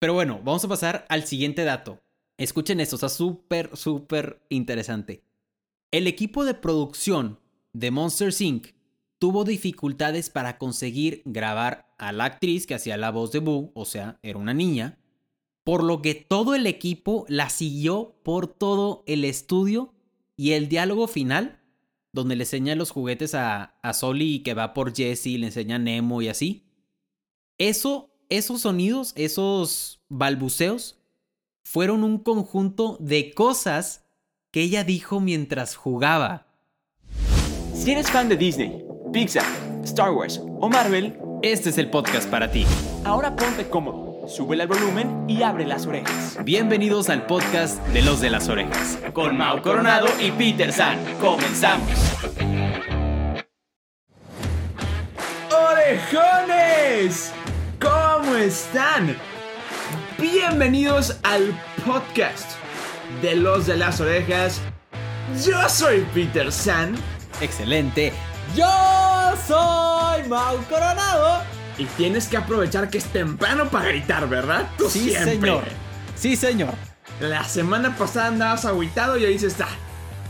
Pero bueno, vamos a pasar al siguiente dato. Escuchen esto, está súper, súper interesante. El equipo de producción de Monsters Inc. tuvo dificultades para conseguir grabar a la actriz que hacía la voz de Boo, o sea, era una niña, por lo que todo el equipo la siguió por todo el estudio y el diálogo final, donde le enseña los juguetes a, a Sully que va por Jesse, le enseña a Nemo y así. Eso, esos sonidos, esos balbuceos, fueron un conjunto de cosas que ella dijo mientras jugaba. Si eres fan de Disney, Pixar, Star Wars o Marvel, Este es el podcast para ti. ahora ponte cómodo, sube el volumen y abre las orejas. Bienvenidos al podcast de los de las orejas. Con Mau Coronado y Peter San, comenzamos. ¡Orejones! ¿Cómo están? Bienvenidos al podcast de los de las orejas. Yo soy Peter San Excelente. Yo soy Mau Coronado. y tienes que aprovechar que es temprano para gritar, ¿verdad? Tú Sí, siempre. señor. Sí, señor. La semana pasada andabas agüitado y ahí dices, ah,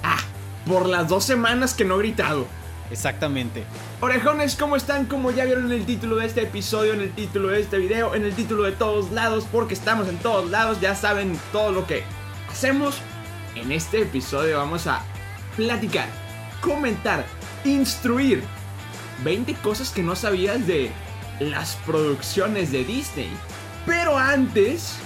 ah, por las dos semanas que no he gritado. Exactamente. Orejones, ¿cómo están? Como ya vieron en el título de este episodio, en el título de este video, en el título de todos lados, porque estamos en todos lados, ya saben todo lo que hacemos. En este episodio vamos a platicar, comentar, instruir 20 cosas que no sabías de las producciones de Disney. Pero antes,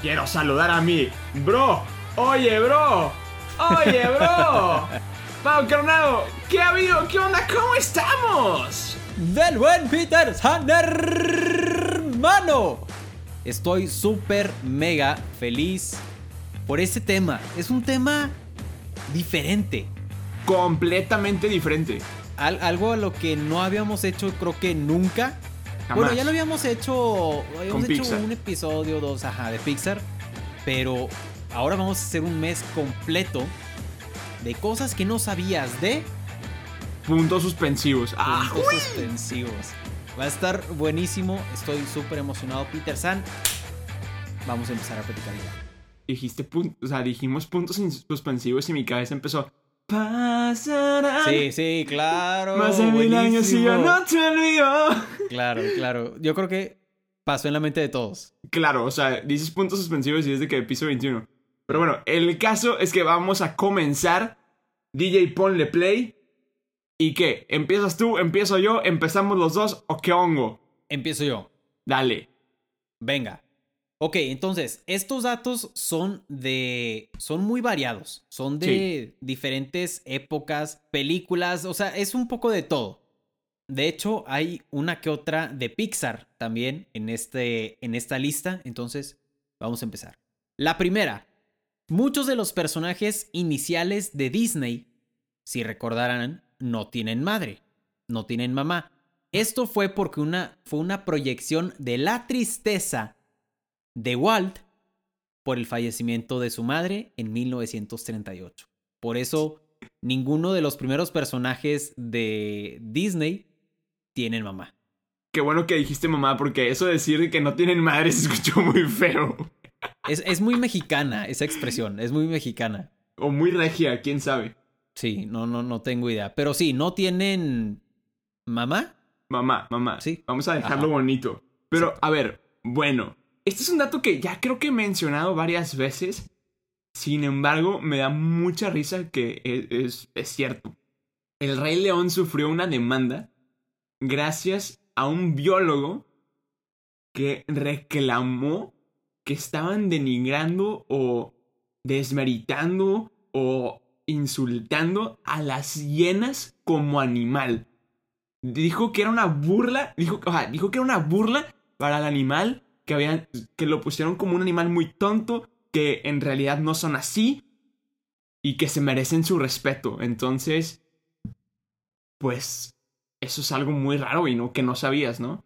quiero saludar a mi bro. Oye, bro. Oye, bro. Pau Coronado, ¿qué ha habido? ¿Qué onda? ¿Cómo estamos? Del buen Peter hermano. Estoy súper mega feliz por este tema. Es un tema diferente. Completamente diferente. Al- algo a lo que no habíamos hecho, creo que nunca. Bueno, ya lo habíamos hecho. Habíamos Con hecho Pixar. un episodio, dos, ajá, de Pixar. Pero ahora vamos a hacer un mes completo de cosas que no sabías de Puntos suspensivos. Ah, puntos suspensivos. Va a estar buenísimo. Estoy súper emocionado. Peter San. Vamos a empezar a platicar ya. dijiste pun- o sea, dijimos puntos suspensivos y mi cabeza empezó. Pasarán Sí, sí, claro. más de mil años y yo no te olvido. Claro, claro. Yo creo que pasó en la mente de todos. Claro, o sea, dices puntos suspensivos y es de que piso 21. Pero bueno, el caso es que vamos a comenzar. DJ, ponle play. ¿Y qué? ¿Empiezas tú? ¿Empiezo yo? ¿Empezamos los dos? ¿O qué hongo? Empiezo yo. Dale. Venga. Ok, entonces, estos datos son de. son muy variados. Son de diferentes épocas, películas, o sea, es un poco de todo. De hecho, hay una que otra de Pixar también en, este, en esta lista. Entonces, vamos a empezar. La primera. Muchos de los personajes iniciales de Disney, si recordarán, no tienen madre, no tienen mamá. Esto fue porque una, fue una proyección de la tristeza de Walt por el fallecimiento de su madre en 1938. Por eso, ninguno de los primeros personajes de Disney tienen mamá. Qué bueno que dijiste mamá, porque eso de decir que no tienen madre se escuchó muy feo. Es, es muy mexicana esa expresión, es muy mexicana. O muy regia, quién sabe. Sí, no, no, no tengo idea. Pero sí, no tienen mamá. Mamá, mamá. Sí. Vamos a dejarlo Ajá. bonito. Pero, Exacto. a ver, bueno. Este es un dato que ya creo que he mencionado varias veces. Sin embargo, me da mucha risa que e- es, es cierto. El Rey León sufrió una demanda gracias a un biólogo que reclamó que estaban denigrando o desmeritando o insultando a las hienas como animal dijo que era una burla, dijo, que era una burla para el animal, que habían, que lo pusieron como un animal muy tonto, que en realidad no son así y que se merecen su respeto. Entonces, pues, eso es algo muy raro y no que no sabías, ¿no?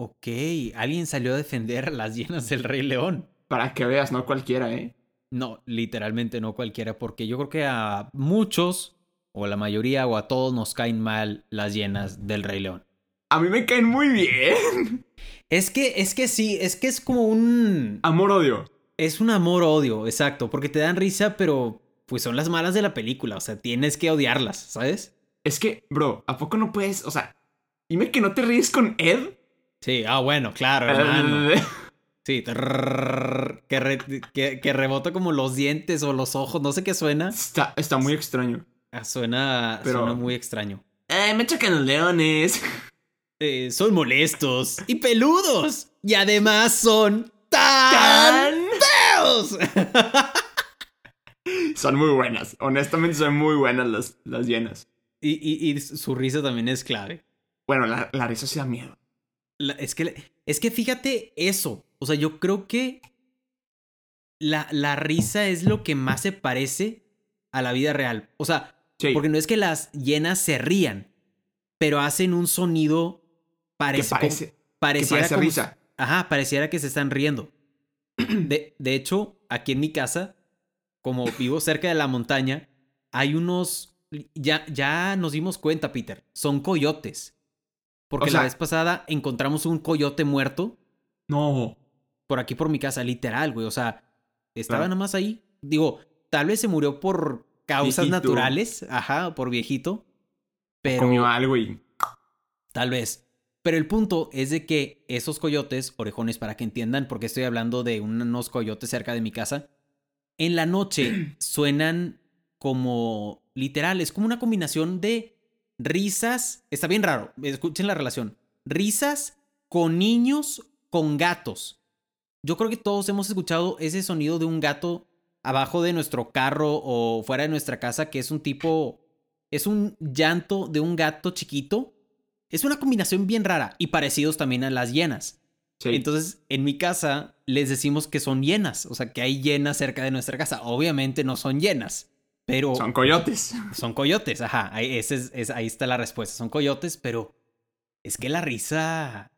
Ok, alguien salió a defender a las llenas del Rey León. Para que veas, no cualquiera, ¿eh? No, literalmente no cualquiera, porque yo creo que a muchos, o a la mayoría, o a todos nos caen mal las llenas del Rey León. a mí me caen muy bien. Es que, es que sí, es que es como un... Amor-odio. Es un amor-odio, exacto, porque te dan risa, pero pues son las malas de la película, o sea, tienes que odiarlas, ¿sabes? Es que, bro, ¿a poco no puedes, o sea, dime que no te ríes con Ed? Sí, ah, bueno, claro, hermano. Sí, que, que, rebota como los dientes o los ojos, no sé qué suena. Está, está muy extraño. Suena, Pero... suena muy extraño. Ay, me chocan los leones. Eh, son molestos y peludos. Y además son tan, feos. son muy buenas. Honestamente son muy buenas las, las llenas. Y, y, su risa también es clave. Bueno, la, la risa sí da miedo. Es, que, es que fíjate eso. O sea, yo creo que la, la risa es lo que más se parece a la vida real. O sea, porque no es que las llenas se rían, pero hacen un sonido parece, parece, pareciera risa. Ajá, pareciera que se están riendo. De, de hecho, aquí en mi casa, como vivo cerca de la montaña, hay unos. Ya, ya nos dimos cuenta, Peter. Son coyotes. Porque la vez pasada encontramos un coyote muerto. No. Por aquí por mi casa, literal, güey. O sea, estaba nada más ahí. Digo, tal vez se murió por causas naturales. Ajá, por viejito. Pero. Comió algo y. Tal vez. Pero el punto es de que esos coyotes, orejones para que entiendan, porque estoy hablando de unos coyotes cerca de mi casa, en la noche suenan como literal, es como una combinación de risas, está bien raro, escuchen la relación, risas con niños, con gatos. Yo creo que todos hemos escuchado ese sonido de un gato abajo de nuestro carro o fuera de nuestra casa, que es un tipo, es un llanto de un gato chiquito es una combinación bien rara y parecidos también a las hienas. Entonces, en mi casa les decimos que son hienas, o sea, que hay hienas cerca de nuestra casa. Obviamente no son hienas, pero... Son coyotes. Son coyotes, ajá. Ahí, ese es, ahí está la respuesta. Son coyotes, pero es que la risa...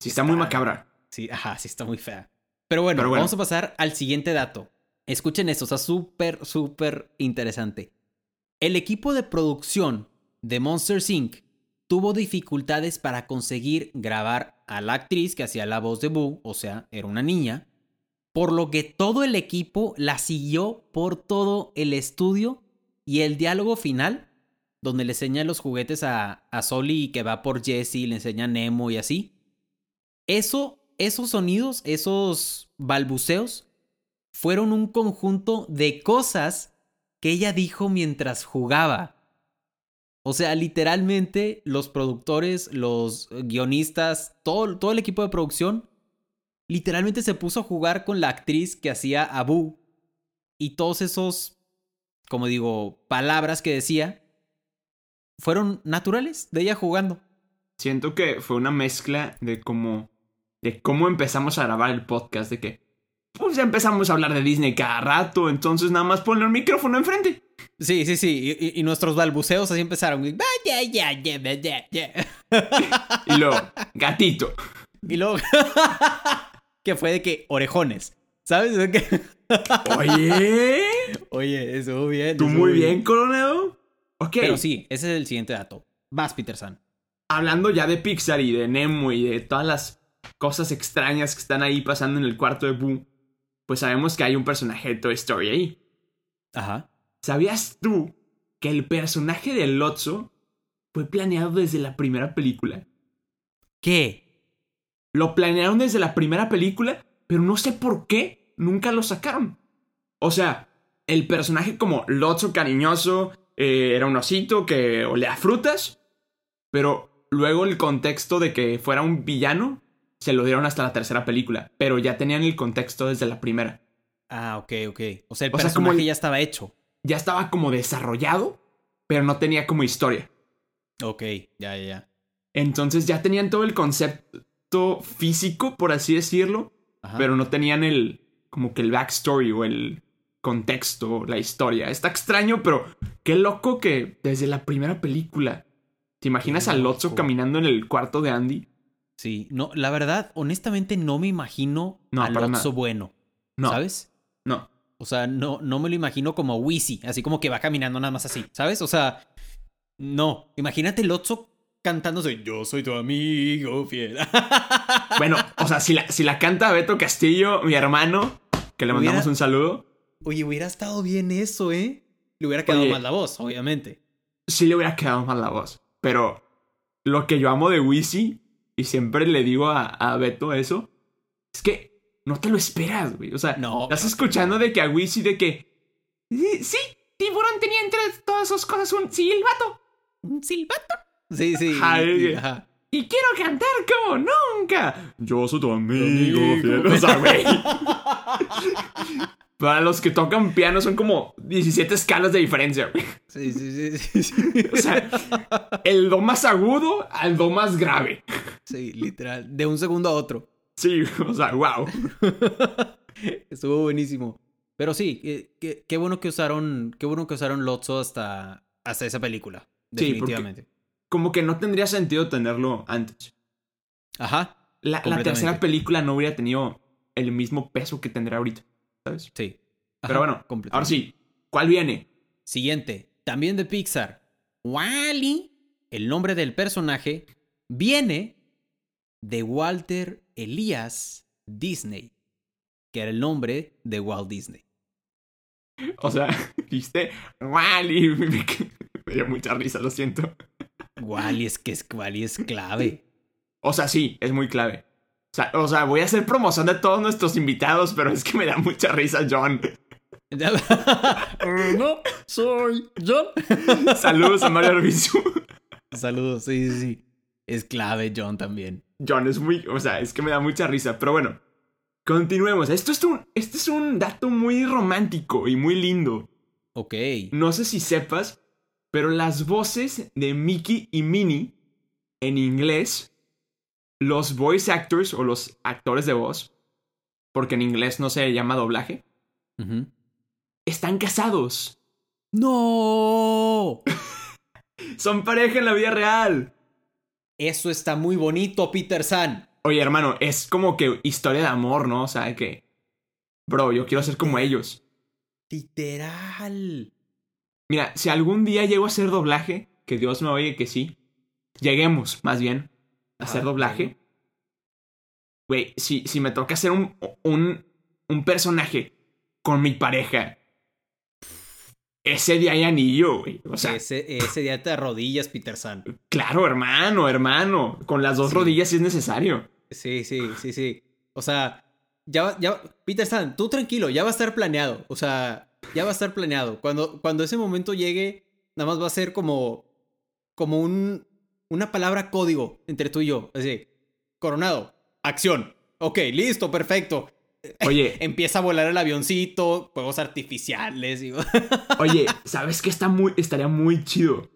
Sí, está, muy macabra. Sí, ajá, sí está muy fea. Pero bueno, pero bueno, vamos a pasar al siguiente dato. Escuchen esto, o sea, súper, súper interesante. El equipo de producción de Monster Inc tuvo dificultades para conseguir grabar a la actriz que hacía la voz de Boo, o sea, era una niña, por lo que todo el equipo la siguió por todo el estudio y el diálogo final, donde le enseña los juguetes a, a Soli y que va por Jesse, le enseña a Nemo y así. Eso, esos sonidos, esos balbuceos, fueron un conjunto de cosas que ella dijo mientras jugaba. O sea, literalmente los productores, los guionistas, todo, todo el equipo de producción, literalmente se puso a jugar con la actriz que hacía Abu. Y todos esos, como digo, palabras que decía, fueron naturales de ella jugando. Siento que fue una mezcla de cómo, de cómo empezamos a grabar el podcast, de que, pues ya empezamos a hablar de Disney cada rato, entonces nada más ponle un micrófono enfrente. Sí, sí, sí. Y, nuestros balbuceos así empezaron. y luego, gatito. Y luego, que fue de que orejones. ¿Sabes? Oye. Oye, eso bien. ¿Tú muy bien, coronel? Ok. Pero sí, ese es el siguiente dato. Vas, Peterson. Hablando ya de Pixar y de Nemo y de todas las cosas extrañas que están ahí pasando en el cuarto de Boo, pues sabemos que hay un personaje de Toy Story ahí. Ajá. ¿Sabías tú que el personaje de Lotso fue planeado desde la primera película? ¿Qué? Lo planearon desde la primera película, pero no sé por qué nunca lo sacaron. O sea, el personaje como Lotso cariñoso eh, era un osito que olea frutas, pero luego el contexto de que fuera un villano se lo dieron hasta la tercera película, pero ya tenían el contexto desde la primera. Ah, ok, ok. O sea, el personaje ya estaba hecho ya estaba como desarrollado, pero no tenía como historia. Ok, ya, ya, ya. Entonces ya tenían todo el concepto físico, por así decirlo, pero no tenían el, como que el backstory o el contexto, la historia. Está extraño, pero qué loco que desde la primera película, ¿te imaginas a Lotso caminando en el cuarto de Andy? Sí, no, la verdad, honestamente no me imagino no, a Lotso bueno. No. ¿Sabes? No. O sea, no, no me lo imagino como Wisi, así como que va caminando nada más así, ¿sabes? O sea, no. Imagínate el Lotso cantándose Yo soy tu amigo fiel. Bueno, o sea, si la, si la canta Beto Castillo, mi hermano, que le mandamos Hubiera- un saludo, Oye, hubiera estado bien eso, ¿eh? Le hubiera quedado Oye. más la voz, obviamente. sí le hubiera quedado mal la voz. Pero lo que yo amo de Wisi, y siempre le digo a, a Beto eso, es que no te lo esperas, güey. O sea, No. estás escuchando de que a Wisi de que. Sí, sí, Tiburón tenía entre todas sus cosas un silbato. ¿Un silbato? Sí, sí. Ay, y- ajá. Y quiero cantar como nunca. Yo soy tu amigo, fiel. O sea, güey. Para los que tocan piano son como 17 escalas de diferencia, güey. Sí, sí, sí, sí, sí. O sea, el do más agudo al do más grave. Sí, literal. De un segundo a otro. Sí, o sea, wow. Estuvo buenísimo. Pero sí, qué, qué- qué bueno que usaron. Qué bueno que usaron Lotso hasta, hasta esa película. Sí, Definitivamente. Como que no tendría sentido tenerlo antes. Ajá. La, la tercera película no hubiera tenido el mismo peso que tendrá ahorita, ¿sabes? Sí. Ajá, Pero bueno, ahora sí, ¿cuál viene? Siguiente, también de Pixar. Wally, el nombre del personaje, viene de Walter Elias Disney, que era el nombre de Walt Disney. O sea, viste, Wally, me dio mucha risa, lo siento. Wally es que es, Wally es clave. O sea, sí, es muy clave. O sea, o sea, voy a hacer promoción de todos nuestros invitados, pero es que me da mucha risa, John. no, soy John. Saludos a Mario Arbizu. Saludos, sí, sí, sí. Es clave John también. John es muy, o sea, es que me da mucha risa, pero bueno. Continuemos. Esto es un, este es un dato muy romántico y muy lindo. Ok. No sé si sepas, pero las voces de Mickey y Minnie en inglés, los voice actors o los actores de voz, porque en inglés no se llama doblaje, están casados. ¡No! Son pareja en la vida real. Eso está muy bonito, Peter San. Oye, hermano, es como que historia de amor, ¿no? O sea, que... Bro, yo quiero ser como ellos. Literal. Mira, si algún día llego a hacer doblaje, que Dios me oye que sí, lleguemos, más bien, a hacer Ajá, doblaje. Güey, si, si me toca hacer un, un, un personaje con mi pareja, ese día hay anillo, güey. O sea, ese, ese día te arrodillas, Peter San. claro, hermano, hermano. Con las dos Sí. rodillas si es necesario. Sí, sí, sí, sí. O sea, ya, va- ya, Peter San, tú tranquilo, ya va a estar planeado. O sea, ya va a estar planeado. Cuando, cuando ese momento llegue, nada más va a ser como, como un, una palabra código entre tú y yo. Así, coronado, acción. Ok, listo, perfecto. Oye, Empieza a volar el avioncito, juegos artificiales. Y... Oye, ¿sabes qué está muy, estaría muy chido?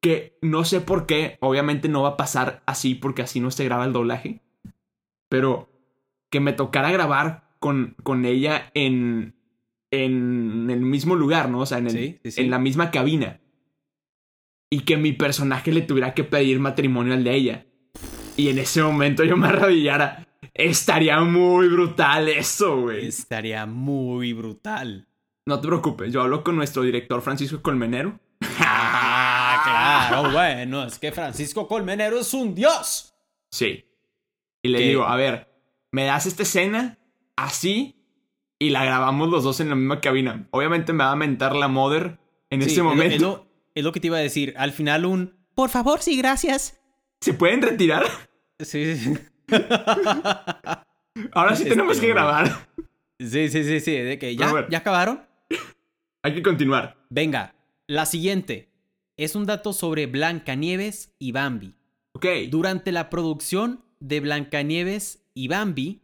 Que no sé por qué, obviamente no va a pasar así porque así no se graba el doblaje. Pero que me tocara grabar con, con ella en, en el mismo lugar, ¿no? O sea, en, el- Sí, sí, sí. en la misma cabina. Y que mi personaje le tuviera que pedir matrimonio al de ella. Y en ese momento yo me arrodillara. Estaría muy brutal eso, güey. Estaría muy brutal. No te preocupes, yo hablo con nuestro director Francisco Colmenero. Ah, claro, bueno, es que Francisco Colmenero es un dios. Sí. Y le ¿Qué? digo, a ver, me das esta escena así y la grabamos los dos en la misma cabina. Obviamente me va a mentar la mother en Sí, ese es lo- momento. Es lo, es lo que te iba a decir. Al final un... Por favor, sí, gracias. ¿Se pueden retirar? Sí, sí, Ahora sí Este, tenemos que güey. grabar. sí, sí, sí, sí, de que ya, bueno. ya acabaron. Hay que continuar. Venga, la siguiente. Es un dato sobre Blancanieves y Bambi. Ok. Durante la producción de Blancanieves y Bambi,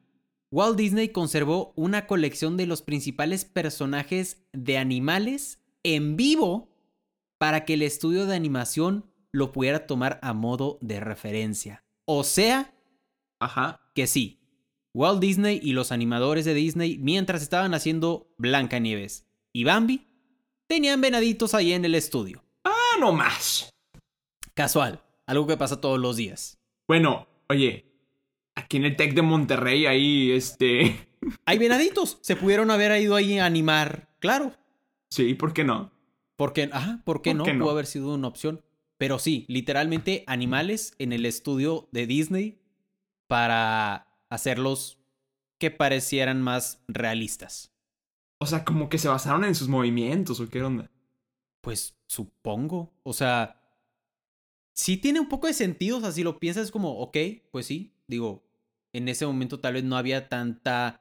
Walt Disney conservó una colección de los principales personajes de animales en vivo para que el estudio de animación lo pudiera tomar a modo de referencia. O sea Ajá. que sí, Walt Disney y los animadores de Disney, mientras estaban haciendo Blancanieves y Bambi, tenían venaditos ahí en el estudio. Ah, no más. Casual, algo que pasa todos los días. Bueno, oye, aquí en el Tec de Monterrey, ahí, este. Hay venaditos. Se pudieron haber ido ahí a animar. Claro. Sí, ¿por qué no? ¿Por qué, ajá, ¿por qué ¿Por no? qué no? Pudo haber sido una opción. Pero sí, literalmente animales en el estudio de Disney para hacerlos que parecieran más realistas. O sea, como que se basaron en sus movimientos o qué onda. Pues supongo. O sea, sí tiene un poco de sentido. O sea, si lo piensas es como, ok, pues sí. Digo, en ese momento tal vez no había tanta,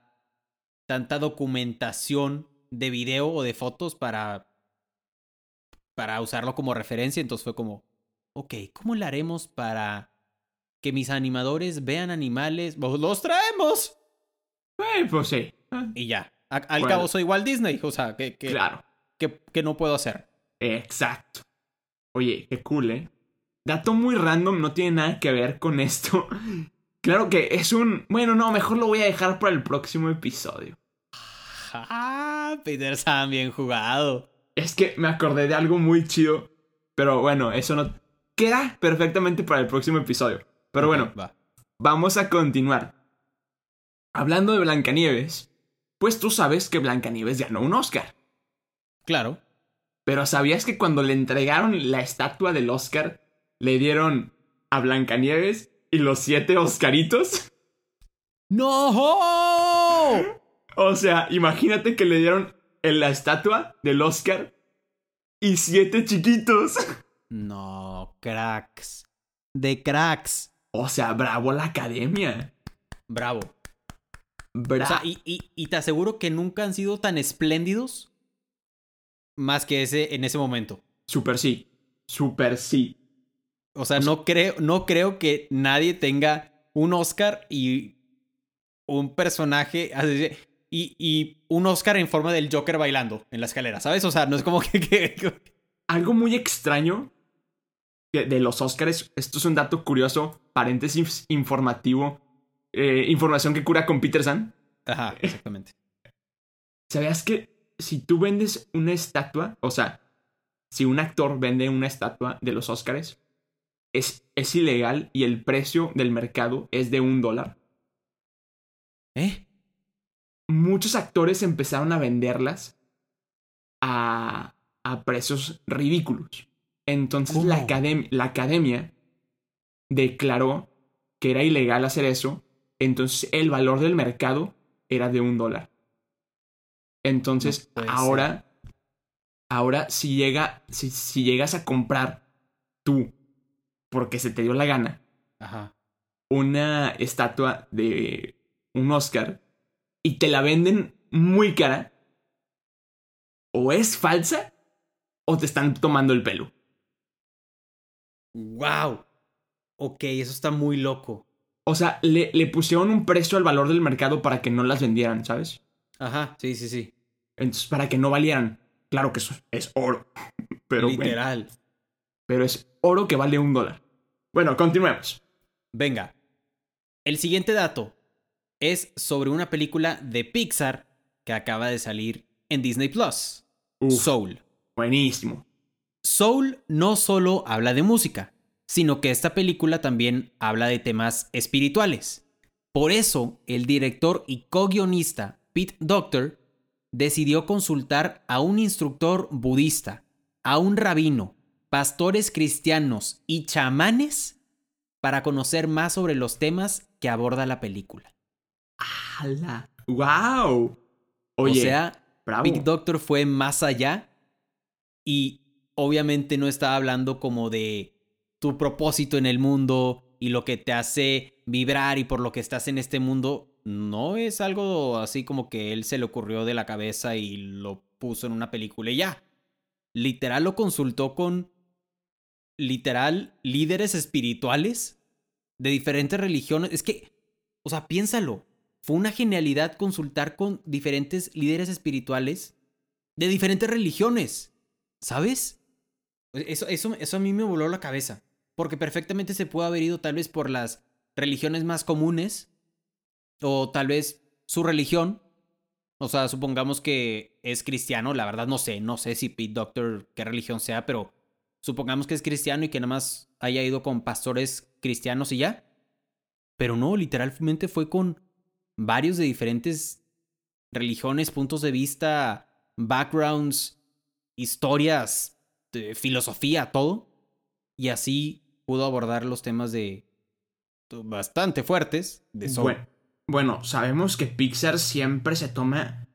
tanta documentación de video o de fotos para, para usarlo como referencia. Entonces fue como, ok, ¿cómo lo haremos para que mis animadores vean animales? ¡Los traemos! Eh, pues sí. Y ya. al cabo soy igual Disney. O sea, que, que, claro. que, que no puedo hacer. Exacto. Oye, qué cool, ¿eh? Dato muy random, no tiene nada que ver con esto. Claro que es un... Bueno, no, mejor lo voy a dejar para el próximo episodio. Ah, Peter Sam, bien jugado. Es que me acordé de algo muy chido. Pero bueno, eso no queda perfectamente para el próximo episodio. Pero bueno, vamos a continuar. Hablando de Blancanieves, pues tú sabes que Blancanieves ganó un Oscar. Claro. Pero ¿sabías que cuando le entregaron la estatua del Oscar, le dieron a Blancanieves y los siete Oscaritos? ¡No! O sea, imagínate que le dieron en la estatua del Oscar y siete chiquitos. No, cracks. De cracks. O sea, bravo la academia. Bravo. Bravo. O sea, y, y te aseguro que nunca han sido tan espléndidos más que ese en ese momento. Super sí. Super sí. O sea, no, creo, no creo que nadie tenga un Oscar y un personaje y, y, un Oscar en forma del Joker bailando en la escalera, ¿sabes? O sea, no es como que... Algo muy extraño de los Oscars, esto es un dato curioso, paréntesis informativo, eh, información que cura con Peterson. Ajá, exactamente. ¿Sabías que si tú vendes una estatua, o sea, si un actor vende una estatua de los Oscars, es, es ilegal y el precio del mercado es de un dólar. ¿Eh? Muchos actores empezaron a venderlas a, a precios ridículos. Entonces la, la academia declaró que era ilegal hacer eso. Entonces el valor del mercado era de un dólar. Entonces, ahora, ahora si, llega, si, si, llegas a comprar tú, porque se te dio la gana, una estatua de un Oscar y te la venden muy cara, o es falsa o te están tomando el pelo. ¡Wow! Ok, eso está muy loco. O sea, le, le pusieron un precio al valor del mercado para que no las vendieran, ¿sabes? Ajá, sí, sí, sí. Entonces, para que no valieran. Claro que eso es oro. Pero Literal. Pero es oro que vale un dólar. Bueno, continuemos. Venga. El siguiente dato es sobre una película de Pixar que acaba de salir en Disney Plus. Soul. Buenísimo. Soul no solo habla de música, sino que esta película también habla de temas espirituales. Por eso, el director y co-guionista Pete Doctor decidió consultar a un instructor budista, a un rabino, pastores cristianos y chamanes para conocer más sobre los temas que aborda la película. ¡Hala! ¡Wow! Oye, o sea, Big Doctor fue más allá y obviamente no estaba hablando como de tu propósito en el mundo y lo que te hace vibrar y por lo que estás en este mundo, no es algo así como que él se le ocurrió de la cabeza y lo puso en una película y ya. Literal lo consultó con literal líderes espirituales de diferentes religiones. Es que, o sea, piénsalo. Fue una genialidad consultar con diferentes líderes espirituales de diferentes religiones. ¿Sabes? Eso, eso, eso a mí me voló la cabeza. Porque perfectamente se puede haber ido tal vez por las religiones más comunes o tal vez su religión. O sea, supongamos que es cristiano, la verdad no sé, no sé si Pete Doctor qué religión sea, pero supongamos que es cristiano y que nada más haya ido con pastores cristianos y ya. Pero no, literalmente fue con varios de diferentes religiones, puntos de vista, backgrounds, historias, filosofía, todo. y así pudo abordar los temas de bastante fuertes de Soul. Bueno, bueno, sabemos que Pixar siempre se toma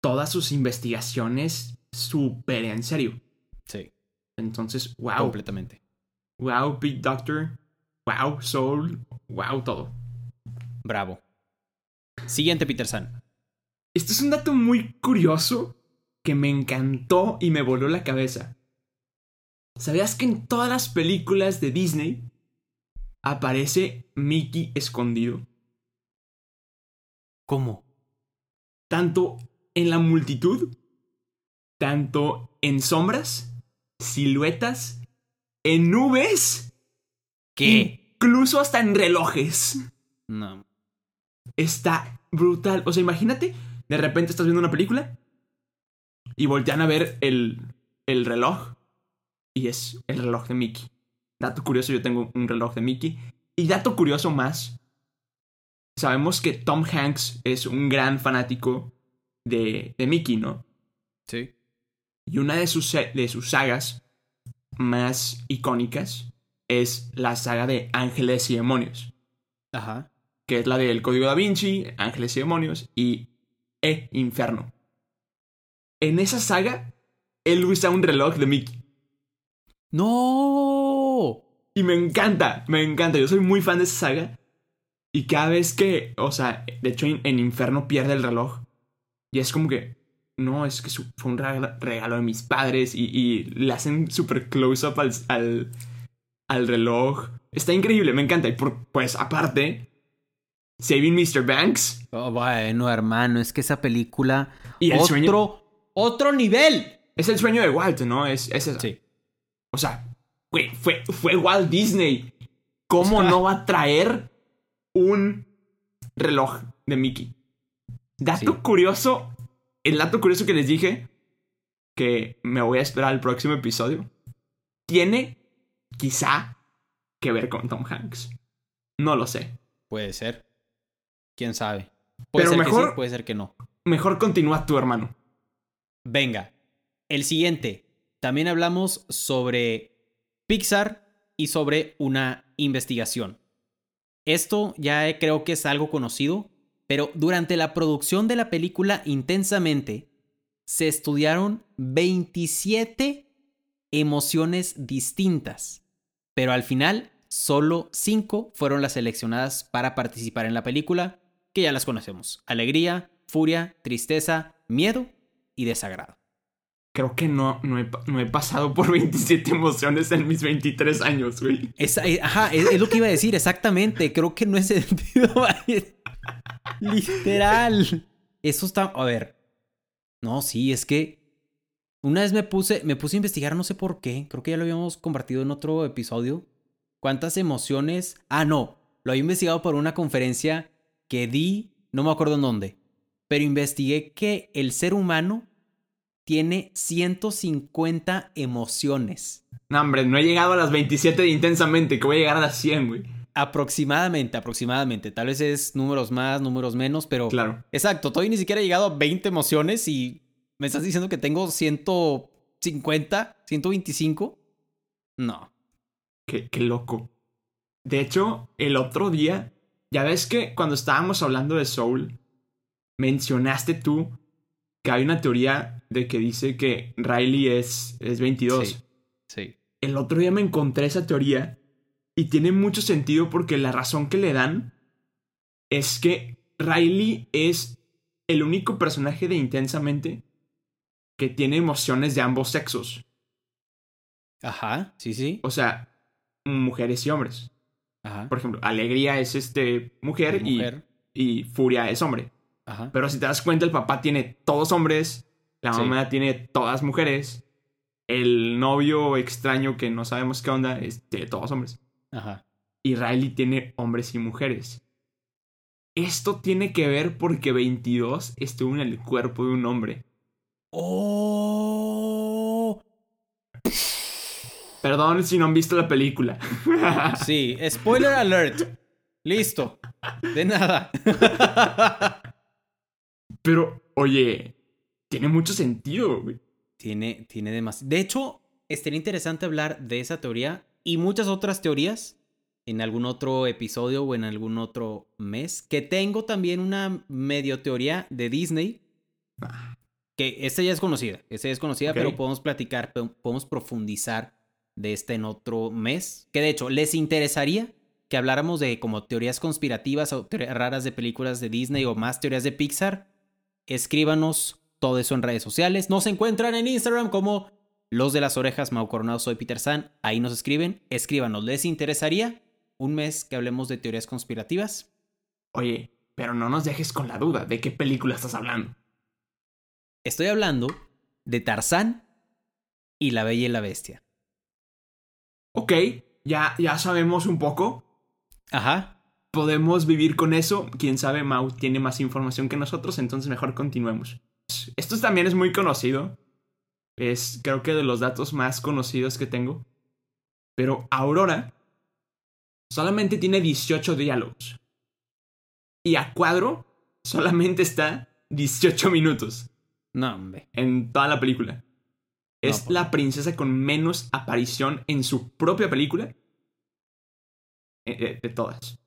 todas sus investigaciones súper en serio. Sí. Entonces, wow. Completamente. Wow, Big Doctor. Wow, Soul. Wow, todo. Bravo. Siguiente, Peter San. Este es un dato muy curioso que me encantó y me voló la cabeza. ¿Sabías que en todas las películas de Disney aparece Mickey escondido? ¿Cómo? Tanto en la multitud, tanto en sombras, siluetas, en nubes, ¿Qué? incluso hasta en relojes. No. Está brutal. O sea, imagínate, de repente estás viendo una película y voltean a ver el, el reloj y es el reloj de Mickey. Dato curioso, yo tengo un reloj de Mickey. Y dato curioso más, sabemos que Tom Hanks es un gran fanático de, de Mickey, ¿no? Sí. Y una de sus, de sus sagas más icónicas es la saga de Ángeles y Demonios, Ajá. que es la del Código da Vinci, Ángeles y Demonios y E Inferno. En esa saga, él usa un reloj de Mickey. ¡No! Y me encanta, me encanta. Yo soy muy fan de esa saga. Y cada vez que, o sea, de hecho en, en Inferno pierde el reloj. Y es como que, no, es que fue un regalo, de mis padres. Y, y le hacen super close-up al, al, al reloj. Está increíble, me encanta. Y por- pues aparte, Saving Mr. Banks Oh, bueno, hermano, es que esa película. y el otro, sueño. otro nivel. Es el sueño de Walt, ¿no? Es, es esa. Sí. O sea, güey, fue, fue Walt Disney. ¿Cómo no va a traer un reloj de Mickey? Dato Sí. curioso, el dato curioso que les dije, que me voy a esperar al próximo episodio, tiene quizá que ver con Tom Hanks. No lo sé. Puede ser. ¿Quién sabe? Puede Pero ser que mejor- sí, puede ser que no. Mejor continúa tu hermano. Venga. El siguiente. También hablamos sobre Pixar y sobre una investigación. Esto ya creo que es algo conocido, pero durante la producción de la película Intensamente se estudiaron 27 emociones distintas, pero al final solo 5 fueron las seleccionadas para participar en la película, que ya las conocemos. Alegría, furia, tristeza, miedo y desagrado. Creo que no, no, he, no he pasado por 27 emociones en mis 23 años, güey. Eh, ajá, es, es lo que iba a decir, exactamente. Creo que no es sentido. Literal. Eso está. A ver. No, sí, es que. Una vez me puse, me puse a investigar, no sé por qué. Creo que ya lo habíamos compartido en otro episodio. ¿Cuántas emociones? Ah, no. Lo había investigado por una conferencia que di, no me acuerdo en dónde. Pero investigué que el ser humano tiene 150 emociones. No, hombre, no he llegado a las 27 de intensamente, que voy a llegar a las 100, güey. Aproximadamente, aproximadamente. Tal vez es números más, números menos, pero. Claro. Exacto, todavía ni siquiera he llegado a 20 emociones y me estás diciendo que tengo 150, 125. No. Qué, qué loco. De hecho, el otro día, ya ves que cuando estábamos hablando de Soul, mencionaste tú que hay una teoría de que dice que Riley es, es 22. Sí. Sí. El otro día me encontré esa teoría y tiene mucho sentido porque la razón que le dan es que Riley es el único personaje de Intensamente que tiene emociones de ambos sexos. Ajá, sí, sí. O sea, mujeres y hombres. Ajá. Por ejemplo, Alegría es este mujer, y- Mujer. Y, Furia es hombre. Ajá. Pero si te das cuenta, el papá tiene todos hombres, la Sí. mamá tiene todas mujeres, el novio extraño que no sabemos qué onda es de todos hombres. Ajá. Y Riley tiene hombres y mujeres. Esto tiene que ver porque 22 estuvo en el cuerpo de un hombre. ¡Oh! Perdón si no han visto la película. Sí, spoiler alert. Listo. De nada. Pero, oye, tiene mucho sentido, güey. Tiene, tiene demasiado. De hecho, estaría interesante hablar de esa teoría y muchas otras teorías en algún otro episodio o en algún otro mes. Que tengo también una medio teoría de Disney. Ah. Que esta ya es conocida. Esta ya es conocida, pero podemos platicar, po- podemos profundizar de esta en otro mes. Que de hecho, ¿les interesaría que habláramos de como teorías conspirativas o teorías raras de películas de Disney o más teorías de Pixar? Escríbanos todo eso en redes sociales. Nos encuentran en Instagram como Los de las Orejas, Mau Coronado, soy Peter San. Ahí nos escriben. Escríbanos. ¿Les interesaría un mes que hablemos de teorías conspirativas? Oye, pero no nos dejes con la duda de qué película estás hablando. Estoy hablando de Tarzán y La Bella y la Bestia. Ok, ya, ya sabemos un poco. Ajá. Podemos vivir con eso. Quién sabe, Mau tiene más información que nosotros, entonces mejor continuemos. Esto también es muy conocido. Es creo que de los datos más conocidos que tengo. Pero Aurora solamente tiene 18 diálogos. Y a cuadro solamente está 18 minutos No, hombre. en toda la película. Es pues la princesa con menos aparición en su propia película. eh, eh, de todas.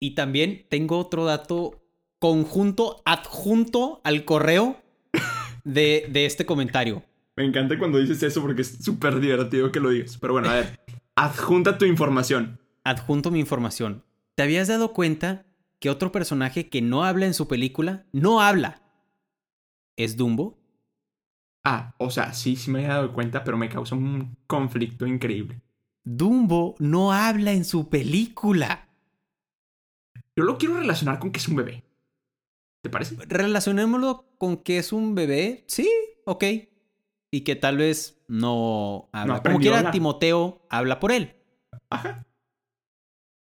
Y también tengo otro dato conjunto, adjunto al correo de, de este comentario. Me encanta cuando dices eso porque es súper divertido que lo digas. Pero bueno, a ver. Adjunta tu información. Adjunto mi información. ¿Te habías dado cuenta que otro personaje que no habla en su película, no habla, es Dumbo? Ah, o sea, sí, sí me he dado cuenta, pero me causa un conflicto increíble. Dumbo no habla en su película. Yo lo quiero relacionar con que es un bebé. ¿Te parece? Relacionémoslo con que es un bebé. Sí, ok. Y que tal vez no habla. Como aprendió a quiera. Timoteo habla por él. Ajá.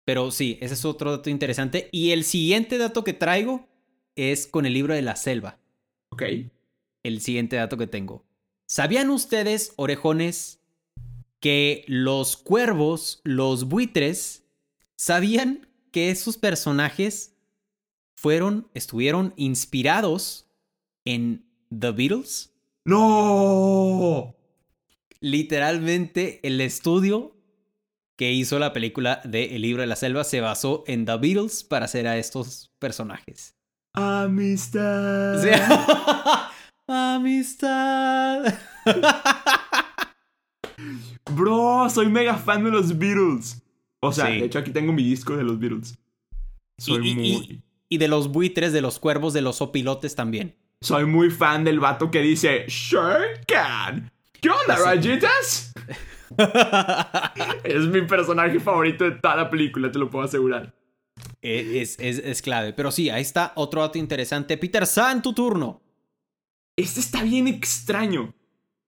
Pero sí, ese es otro dato interesante. Y el siguiente dato que traigo es con el libro de la selva. Ok. El siguiente dato que tengo. ¿Sabían ustedes, orejones, que los cuervos, los buitres, sabían que esos personajes fueron, estuvieron inspirados en The Beatles? ¡No! Literalmente el estudio que hizo la película de El libro de la selva se basó en The Beatles para hacer a estos personajes. Amistad. O sea, amistad. Bro, soy mega fan de los Beatles. O sea, Sí. de hecho aquí tengo mi disco de los Beatles. Soy Y- muy... Y de los buitres, de los cuervos, de los opilotes también. Soy muy fan del vato que dice Sure can. ¿Qué onda, Sí. rayitas? Es mi personaje favorito de toda la película, te lo puedo asegurar. E, es, es- es clave. Pero sí, ahí está otro dato interesante. Peter San, tu turno. Este está bien extraño.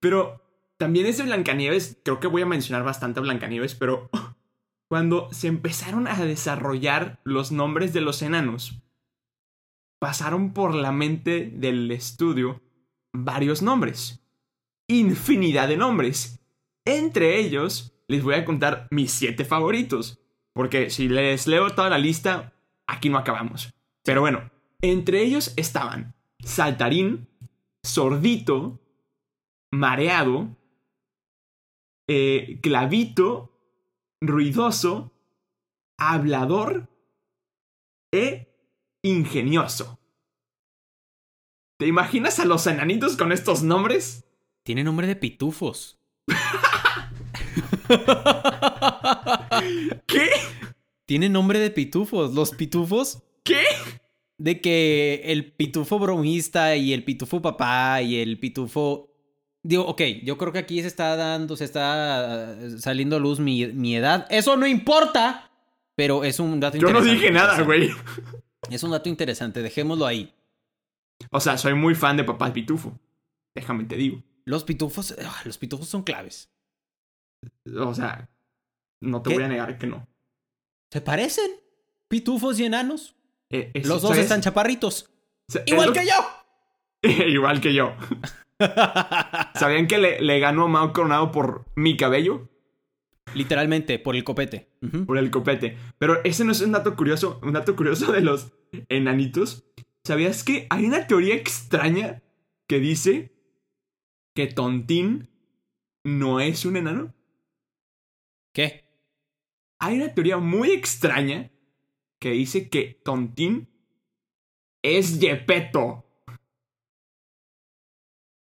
Pero también es de Blancanieves. Creo que voy a mencionar bastante a Blancanieves, pero cuando se empezaron a desarrollar los nombres de los enanos, pasaron por la mente del estudio varios nombres. Infinidad de nombres. Entre ellos, les voy a contar mis siete favoritos. Porque si les leo toda la lista, aquí no acabamos. Pero bueno, entre ellos estaban Saltarín, Sordito, Mareado, eh, Clavito, Ruidoso, Hablador e Ingenioso. ¿Te imaginas a los enanitos con estos nombres? Tiene nombre de pitufos. ¿Qué? Tiene nombre de pitufos. Los pitufos ¿Qué? de que el pitufo bromista y el pitufo papá y el pitufo... Digo, ok, yo creo que aquí se está dando, se está eh, saliendo a luz mi, mi edad. Eso no importa, pero es un dato Yo no interesante. dije nada, güey. Es un dato interesante, dejémoslo ahí. O sea, soy muy fan de Papá Pitufo. Déjame te digo. Los pitufos, ah, los pitufos son claves. O sea, no te ¿Qué? voy a negar que no. ¿Se parecen? Pitufos y enanos. Eh, es- Los dos ¿sabes? están chaparritos. Es Igual lo- que yo. Igual que yo. ¿Sabían que le, le ganó a Mao Coronado por mi cabello? Literalmente, por el copete. Por el copete. Pero ese no es un dato curioso. Un dato curioso de los enanitos. ¿Sabías que hay una teoría extraña que dice que Tontín no es un enano? ¿Qué? Hay una teoría muy extraña que dice que Tontín es Gepetto.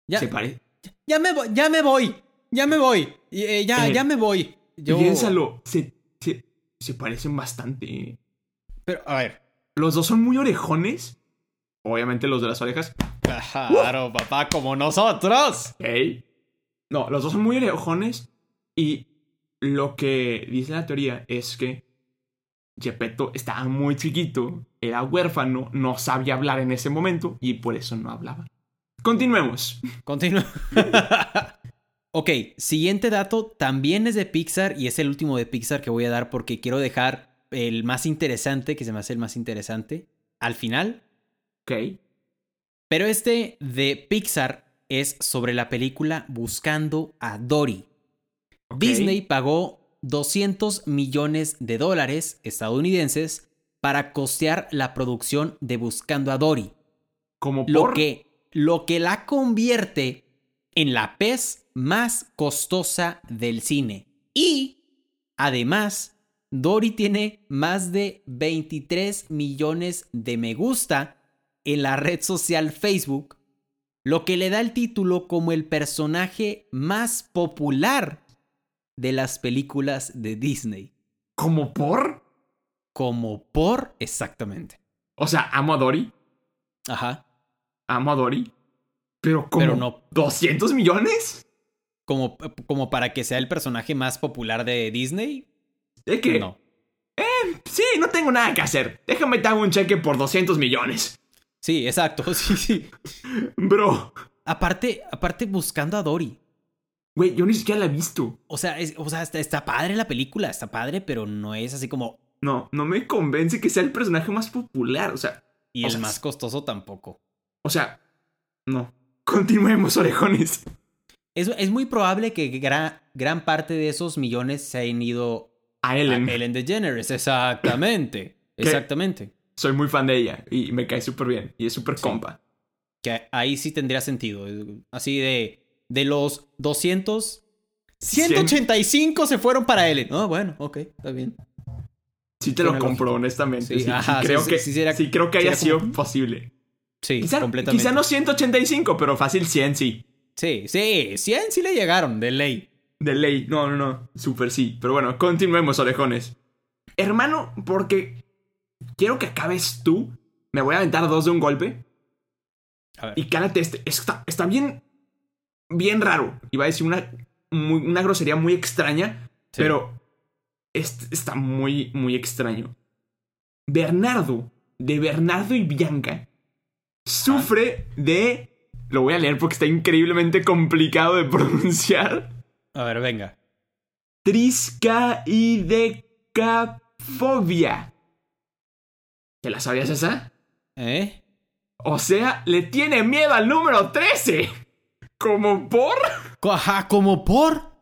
Ya, ¿Se parece? Ya me voy, ya me voy, ya me voy, eh, ya, Eh, ya me voy. Yo... Piénsalo, se, se, se parecen bastante. Pero, a ver. Los dos son muy orejones. Obviamente los de las orejas. Claro, papá, como nosotros. ¿ok? No, los dos son muy orejones. Y lo que dice la teoría es que Gepetto estaba muy chiquito, era huérfano, no sabía hablar en ese momento y por eso no hablaba. Continuemos. Continúa. ok, siguiente dato también es de Pixar y es el último de Pixar que voy a dar porque quiero dejar el más interesante, que se me hace el más interesante, al final. Ok. Pero este de Pixar es sobre la película Buscando a Dory. Disney pagó 200 millones de dólares estadounidenses para costear la producción de Buscando a Dory. Como por... Lo que, lo que la convierte en la pez más costosa del cine. Y, además, Dory tiene más de 23 millones de me gusta en la red social Facebook, lo que le da el título como el personaje más popular de las películas de Disney. ¿Como por? Como por exactamente. O sea, amo a Dory. Ajá. Amo a Dory. Pero como Pero no. ¿200 millones? Como, como para que sea el personaje más popular de Disney. ¿De qué? No. Sí, no tengo nada que hacer. Déjame te hago un cheque por 200 millones. Sí, exacto. Sí, sí. Bro. Aparte, aparte buscando a Dory. Güey, yo ni siquiera la he visto. O sea, es- o sea está, está padre la película, está padre, pero no es así como. No, no me convence que sea el personaje más popular. O sea, Y O el sea, más costoso tampoco. O sea, no. Continuemos, orejones. Es, es muy probable que gran, gran parte de esos millones se hayan ido A a Ellen. Ellen DeGeneres. Exactamente. Exactamente. Soy muy fan de ella y me cae súper bien. Y es súper Sí. compa. Que ahí sí tendría sentido. Así de. De los 200. 185 se fueron para Ellen. Ah, bueno, ok, está bien. Sí te lo compro, honestamente. Sí, Sí, ajá, creo que, sí, era- creo que haya sido como- posible. Sí, Quizá, completamente. quizá no 185, pero fácil 100 sí. Sí, sí, 100 sí le llegaron, de ley. De ley. No, no, no. Súper sí. Pero bueno, continuemos, orejones. Hermano, porque quiero que acabes tú. Me voy a aventar dos de un golpe. A ver. Y cálate este. Está, está bien. Bien raro. Iba a decir una, muy- una grosería muy extraña. Sí. Pero. está muy, muy extraño. Bernardo, de Bernardo y Bianca, sufre de. Lo voy a leer porque está increíblemente complicado de pronunciar. A ver, venga. Triscaidecafobia. ¿Te la sabías esa? ¿Eh? O sea, le tiene miedo al número 13. ¿Como por? Ajá, como por.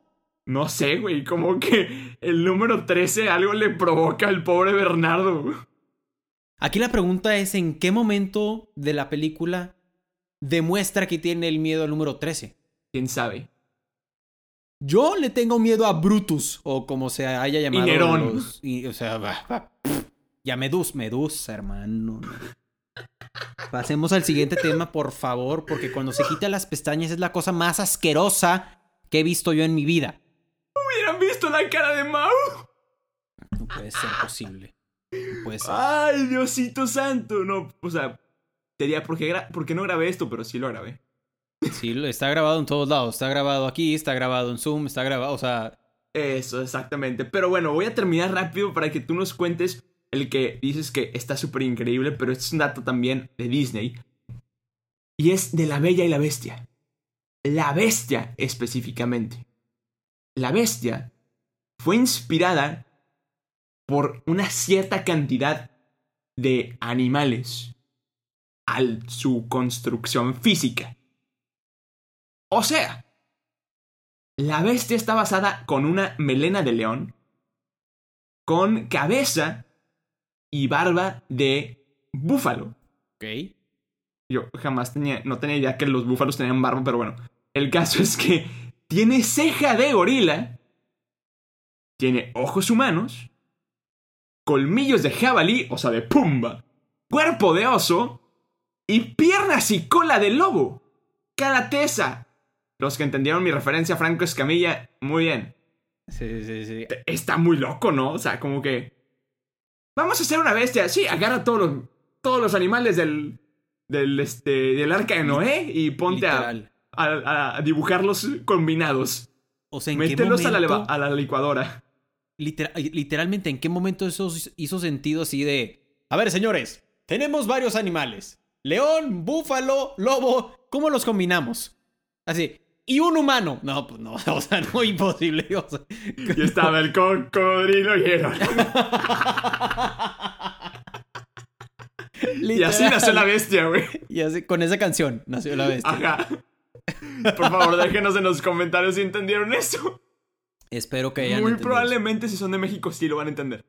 No sé, güey, como que el número 13 algo le provoca al pobre Bernardo. Aquí la pregunta es: ¿en qué momento de la película demuestra que tiene el miedo al número 13? ¿Quién sabe? Yo le tengo miedo a Brutus, o como se haya llamado. Nerón. los- y, o sea, bah, ya Medus, Medusa, hermano. Pasemos al siguiente tema, por favor, porque cuando se quita las pestañas es la cosa más asquerosa que he visto yo en mi vida. ¿Hubieran visto la cara de Mau? No puede ser posible. Ser. Ay, Diosito santo. No, o sea, te diría, ¿por qué, gra- por qué no grabé esto? Pero sí lo grabé. Sí, está grabado en todos lados. Está grabado aquí, está grabado en Zoom, está grabado, o sea, Eso, exactamente. Pero bueno, voy a terminar rápido para que tú nos cuentes el que dices que está súper increíble, pero este es un dato también de Disney. Y es de la Bella y la Bestia. La Bestia específicamente. La Bestia fue inspirada por una cierta cantidad de animales al su construcción física. O sea, la bestia está basada con una melena de león, con cabeza y barba de búfalo. ok. Yo jamás tenía, no tenía idea que los búfalos tenían barba, pero bueno. El caso es que tiene ceja de gorila, tiene ojos humanos, colmillos de jabalí, o sea, de pumba, cuerpo de oso y piernas y cola de lobo. Calateza. Los que entendieron mi referencia a Franco Escamilla, muy bien. Sí, sí, sí. Está muy loco, ¿no? O sea, como que... Vamos a hacer una bestia. Sí, agarra todos los, todos los animales del, del, este, del arca de Noé y ponte a, a, a dibujarlos combinados. O sea, ¿en qué Mételos a la, a la licuadora. Litera- literalmente, ¿en qué momento eso hizo sentido así de... A ver, señores, tenemos varios animales. León, búfalo, lobo, ¿cómo los combinamos? Así. Y un humano. No, pues no, o sea, no, imposible. o sea. Y estaba el cocodrilo y el Y así nació la bestia, güey. Y así, con esa canción nació la bestia. Ajá. Por favor, déjenos en los comentarios si entendieron eso. Espero que hayan Muy entendido. probablemente si son de México sí lo van a entender.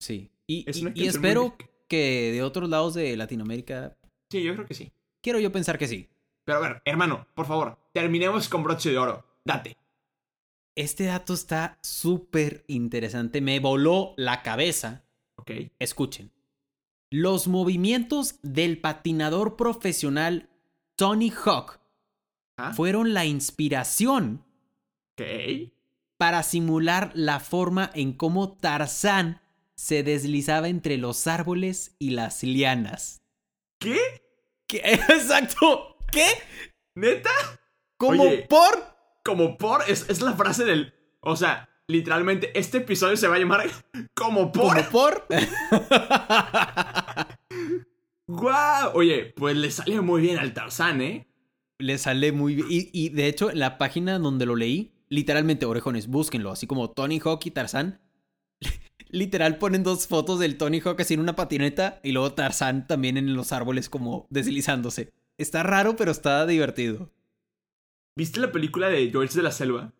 Sí. Y, Es espero que de otros lados de Latinoamérica... Sí, yo creo que sí. Quiero yo pensar que sí. Pero a ver, hermano, por favor, terminemos con broche de oro. Date. Este dato está súper interesante. Me voló la cabeza. Ok. Escuchen. Los movimientos del patinador profesional Tony Hawk Ah. fueron la inspiración Ok. Para simular la forma en cómo Tarzán se deslizaba entre los árboles y las lianas. ¿Qué? ¿Qué? Exacto. ¿Qué? ¿Neta? ¿Cómo Oye. por? Como por. Es, es la frase del. O sea, literalmente, este episodio se va a llamar como por. ¿Cómo por? ¡Guau! Oye, pues le sale muy bien al Tarzán, ¿eh? Le sale muy bien. Y, y, de hecho, en la página donde lo leí, literalmente, orejones, búsquenlo, así como Tony Hawk y Tarzán. Literal ponen dos fotos del Tony Hawk así en una patineta y luego Tarzán también en los árboles como deslizándose. Está raro, pero está divertido. ¿Viste la película de George de la Selva?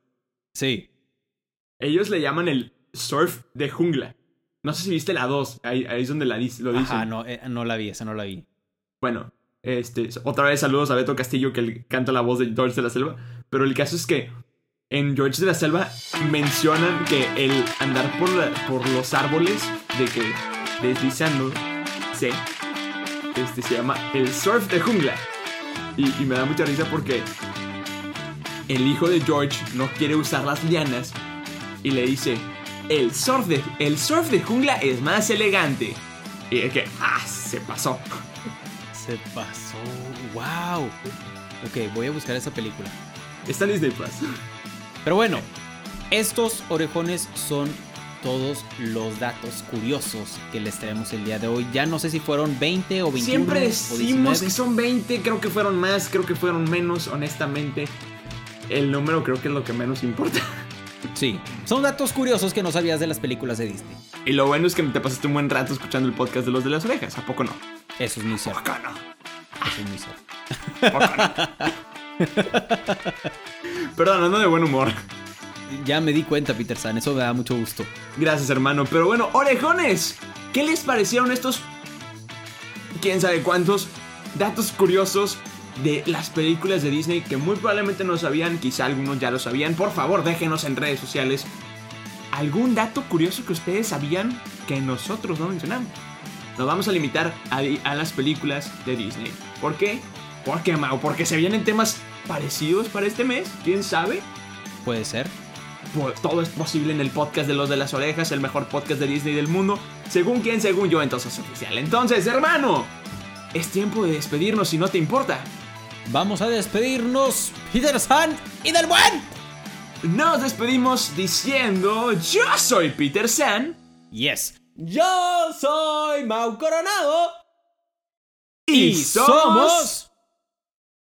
Sí. Ellos le llaman el surf de jungla. No sé si viste la 2, ahí, ahí es donde la, lo dicen. Ajá, no, eh, no la vi, esa no la vi. Bueno, este, otra vez saludos a Beto Castillo que él canta la voz de George de la Selva. Pero el caso es que en George de la Selva mencionan que el andar por, la- por los árboles, de que deslizando, se, este, se llama el surf de jungla. Y, y me da mucha risa porque el hijo de George no quiere usar las lianas y le dice, el surf de, el surf de jungla es más elegante. Y es que, ah, se pasó. Se pasó. ¡Wow! Ok, voy a buscar esa película. Está en Disney Plus. Pero bueno, estos orejones son todos los datos curiosos que les traemos el día de hoy. Ya no sé si fueron 20 o 21 Siempre decimos 19. que son 20, creo que fueron más, creo que fueron menos, honestamente. El número creo que es lo que menos importa. Sí, son datos curiosos que no sabías de las películas de Disney. Y lo bueno es que te pasaste un buen rato escuchando el podcast de los de las orejas, ¿a poco no? Eso es muy cierto. ¿A poco no? Eso es muy cierto. ¿A poco no? Perdón, ando de buen humor. Ya me di cuenta, Peter San, eso me da mucho gusto. Gracias, hermano. Pero bueno, orejones, ¿qué les parecieron estos, quién sabe cuántos, datos curiosos de las películas de Disney que muy probablemente no sabían, quizá algunos ya lo sabían? Por favor, déjenos en redes sociales algún dato curioso que ustedes sabían que nosotros no mencionamos. Nos vamos a limitar a, a las películas de Disney. ¿Por qué? ¿Por qué, Mau? Porque se vienen temas parecidos para este mes, ¿quién sabe? Puede ser. Pues, todo es posible en el podcast de los de las orejas, el mejor podcast de Disney del mundo. Según quién, según yo, entonces es oficial. Entonces, hermano, es tiempo de despedirnos si no te importa. Vamos a despedirnos, Peter San y del buen. Nos despedimos diciendo: Yo soy Peter San. Yes. Yo soy Mau Coronado. Y somos